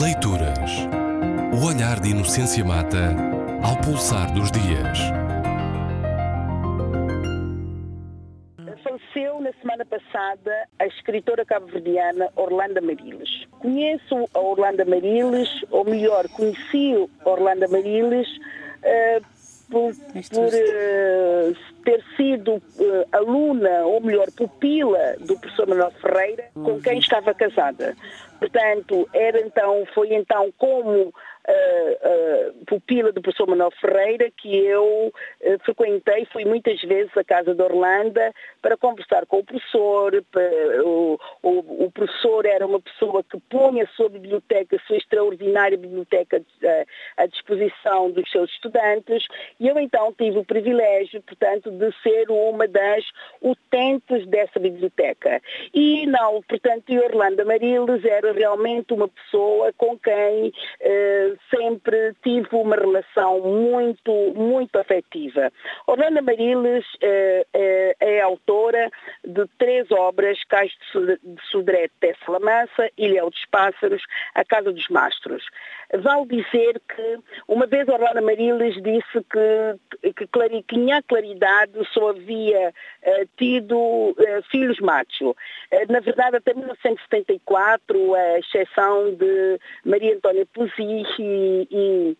Leituras. O olhar de Inocência Mata ao pulsar dos dias. Faleceu na semana passada a escritora cabo-verdiana Orlando Mariles. Conheço a Orlando Mariles, ou melhor, conheci Orlando Mariles uh, por, por uh, ter sido uh, aluna, ou melhor, pupila do professor Manuel Ferreira, com quem estava casada. Portanto, era então, foi então como uh, pupila do professor Manuel Ferreira, que eu uh, frequentei, fui muitas vezes à casa de Orlando para conversar com o professor. Para, o, o, o, professor era uma pessoa que punha a sua biblioteca, a sua extraordinária biblioteca à disposição dos seus estudantes, e eu então tive o privilégio, portanto, de ser uma das utentes dessa biblioteca. E não, portanto, Orlando Mariles era realmente uma pessoa com quem sempre tive uma relação muito, muito afetiva. Orlando Mariles é, é, é, autora de três obras, Cais de Sodré, Tessa Lamança, Ilhéu dos Pássaros, A Casa dos Mastros. Vale dizer que uma vez Orlando Mariles disse que, que, que tinha claridade só havia uh, tido uh, filhos machos. Uh, na verdade, até 1974, a exceção de Maria Antônia Pusi e,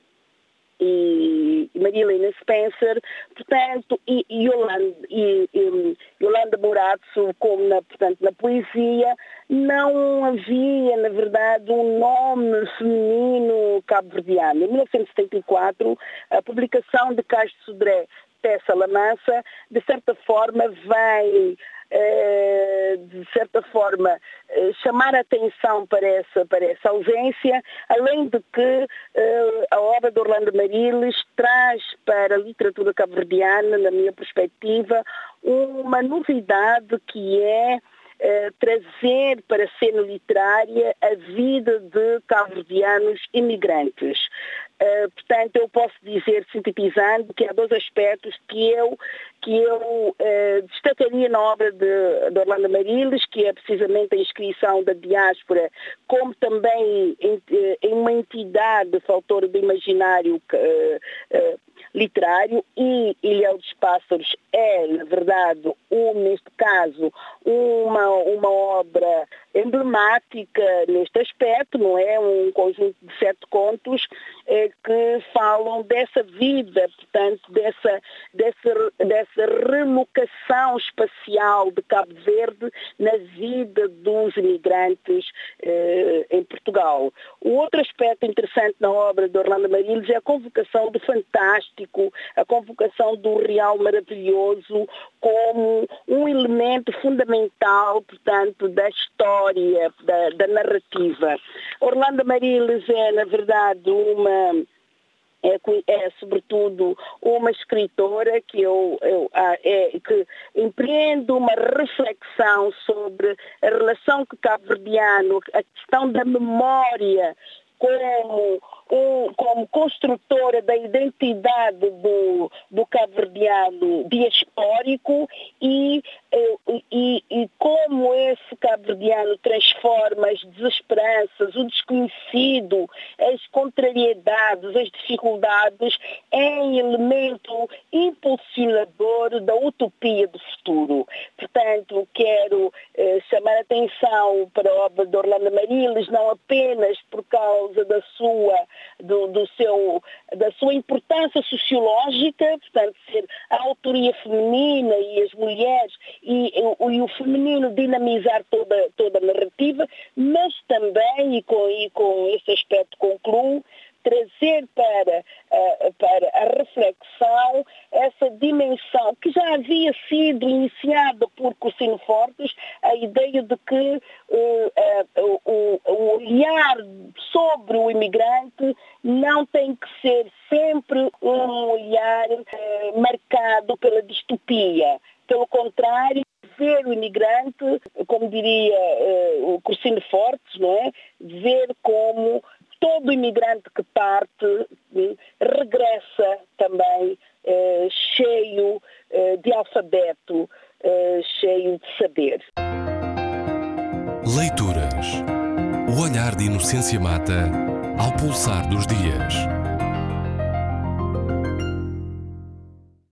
e Maria Helena Spencer, portanto, e, e Yolanda, e, e, Yolanda como na, portanto, na poesia, não havia, na verdade, um nome feminino cabo-verdiano. Em 1974, a publicação de Castro Sodré, Tessa Lamança, de certa forma, eh, de certa forma, eh, chamar a atenção para essa, para essa ausência, além de que eh, a obra de Orlando Mariles traz para a literatura cabo-verdiana, na minha perspectiva, uma novidade que é trazer para a cena literária a vida de cabo-verdianos imigrantes. Uh, portanto, eu posso dizer, sintetizando, que há dois aspectos que eu, que eu uh, destacaria na obra de, de, Orlando Mariles, que é precisamente a inscrição da diáspora, como também em, eh, em uma entidade faltora do imaginário literário e Ilhéu dos Pássaros é, na verdade, um, neste caso, uma, uma obra emblemática neste aspecto, não é? Um conjunto de sete contos eh, que falam dessa vida, portanto, dessa, dessa, dessa relocação espacial de Cabo Verde na vida dos imigrantes eh, em Portugal. O outro aspecto interessante na obra de Orlando Mariles é a convocação do fantástico, a convocação do real maravilhoso como um elemento fundamental, portanto, da história, da, da narrativa. Orlando Mariles é, na verdade, uma é, é, sobretudo uma escritora que eu, eu ah, é, que empreende uma reflexão sobre a relação que cabo-verdiano, a questão da memória como um, como construtora da identidade do, do cabo-verdiano diaspórico e, eh, e, e, como esse cabo-verdiano transforma as desesperanças, o desconhecido, as contrariedades, as dificuldades em elemento impulsionador da utopia do futuro. Portanto, quero chamar atenção para a obra de Orlando Mariles, não apenas por causa da sua do, do seu, da sua importância sociológica, portanto, ser a autoria feminina e as mulheres e, e, e o feminino dinamizar toda, toda a narrativa, mas também, e com, e com esse aspecto concluo, trazer para, uh, para a reflexão essa dimensão que já havia sido iniciada por Cursino Fortes, a ideia de que uh, uh, o, olhar sobre o imigrante não tem que ser sempre um olhar marcado pela distopia. Pelo contrário, ver o imigrante, como diria uh, o Cursino Fortes, não é? ver como todo imigrante que parte eh, regressa também eh, cheio eh, de alfabeto, cheio de saber. Leituras. O olhar de Inocência Mata ao pulsar dos dias.